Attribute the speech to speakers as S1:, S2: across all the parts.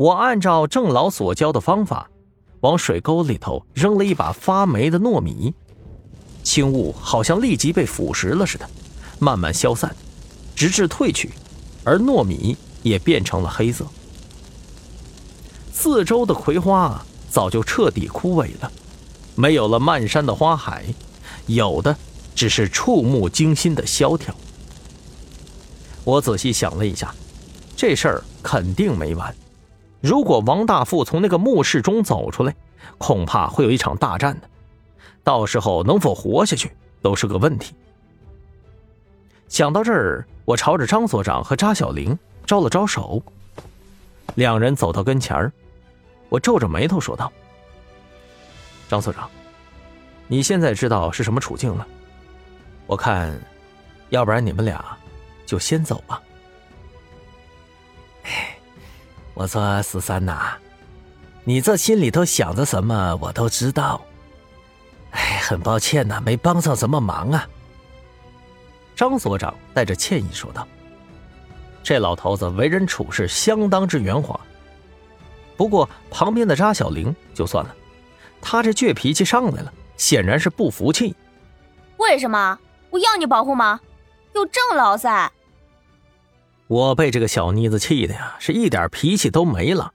S1: 我按照郑老所教的方法，往水沟里头扔了一把发霉的糯米，青雾好像立即被腐蚀了似的，慢慢消散，直至退去，而糯米也变成了黑色。四周的葵花早就彻底枯萎了，没有了漫山的花海，有的只是触目惊心的萧条。我仔细想了一下，这事儿肯定没完。如果王大富从那个墓室中走出来，恐怕会有一场大战的，到时候能否活下去都是个问题。想到这儿，我朝着张所长和扎小玲招了招手，两人走到跟前儿，我皱着眉头说道：“张所长，你现在知道是什么处境了？我看，要不然你们俩就先走吧。”
S2: 我说十三呐，你这心里头想着什么，我都知道。哎，很抱歉呐，没帮上什么忙啊。
S1: 张所长带着歉意说道：“这老头子为人处事相当之圆滑。不过旁边的扎小玲就算了，他这倔脾气上来了，显然是不服气。
S3: 为什么？我要你保护吗？有郑老在。”
S1: 我被这个小妮子气的呀，是一点脾气都没了。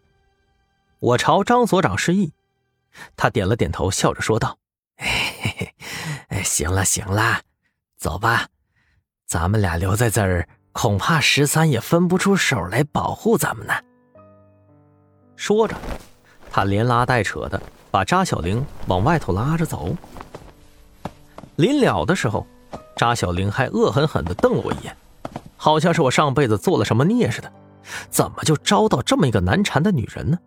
S1: 我朝张所长示意，他点了点头，笑着说道：“
S2: 哎，行了行了，走吧，咱们俩留在这儿，恐怕十三也分不出手来保护咱们呢。”
S1: 说着，他连拉带扯的把扎小玲往外头拉着走。临了的时候，扎小玲还恶狠狠的瞪了我一眼。好像是我上辈子做了什么孽似的，怎么就招到这么一个难缠的女人呢？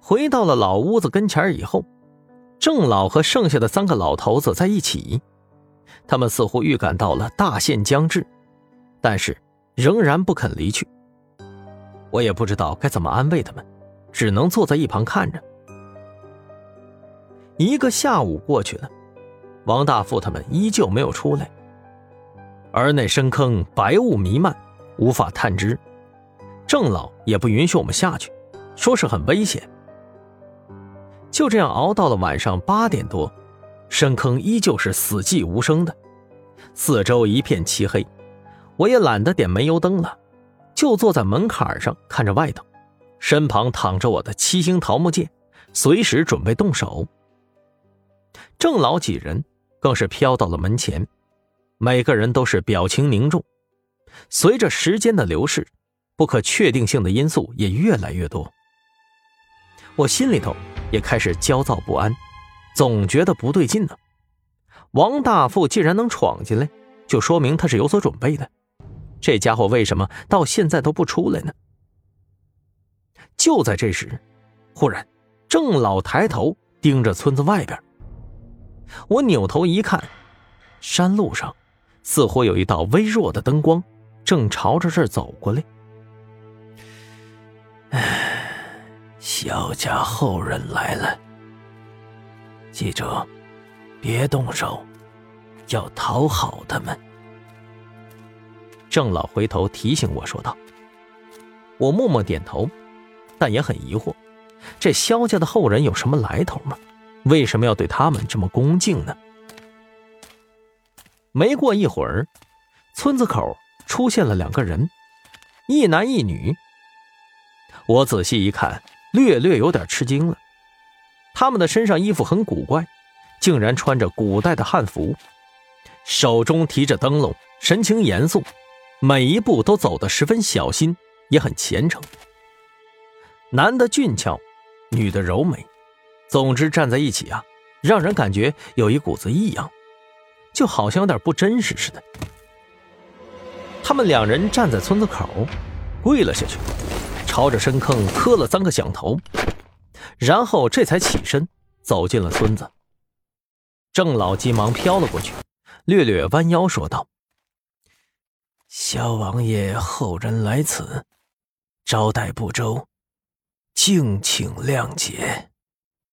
S1: 回到了老屋子跟前以后，郑老和剩下的三个老头子在一起，他们似乎预感到了大限将至，但是仍然不肯离去。我也不知道该怎么安慰他们，只能坐在一旁看着。一个下午过去了，王大富他们依旧没有出来。而那深坑白雾弥漫，无法探知。郑老也不允许我们下去，说是很危险。就这样熬到了晚上八点多，深坑依旧是死寂无声的，四周一片漆黑。我也懒得点煤油灯了，就坐在门槛上看着外头，身旁躺着我的七星桃木剑，随时准备动手。郑老几人更是飘到了门前。每个人都是表情凝重。随着时间的流逝，不可确定性的因素也越来越多。我心里头也开始焦躁不安，总觉得不对劲呢。王大富既然能闯进来，就说明他是有所准备的。这家伙为什么到现在都不出来呢？就在这时，忽然，郑老抬头盯着村子外边。我扭头一看，山路上。似乎有一道微弱的灯光，正朝着这儿走过来。
S2: 唉，萧家后人来了，记住，别动手，要讨好他们。
S1: 郑老回头提醒我说道：“我默默点头，但也很疑惑，这萧家的后人有什么来头吗？为什么要对他们这么恭敬呢？”没过一会儿，村子口出现了两个人，一男一女。我仔细一看，略略有点吃惊了。他们的身上衣服很古怪，竟然穿着古代的汉服，手中提着灯笼，神情严肃，每一步都走得十分小心，也很虔诚。男的俊俏，女的柔美，总之站在一起啊，让人感觉有一股子异样。就好像有点不真实似的。他们两人站在村子口，跪了下去，朝着深坑磕了三个响头，然后这才起身走进了村子。郑老急忙飘了过去，略略弯腰说道：“
S2: 萧王爷后人来此，招待不周，敬请谅解。”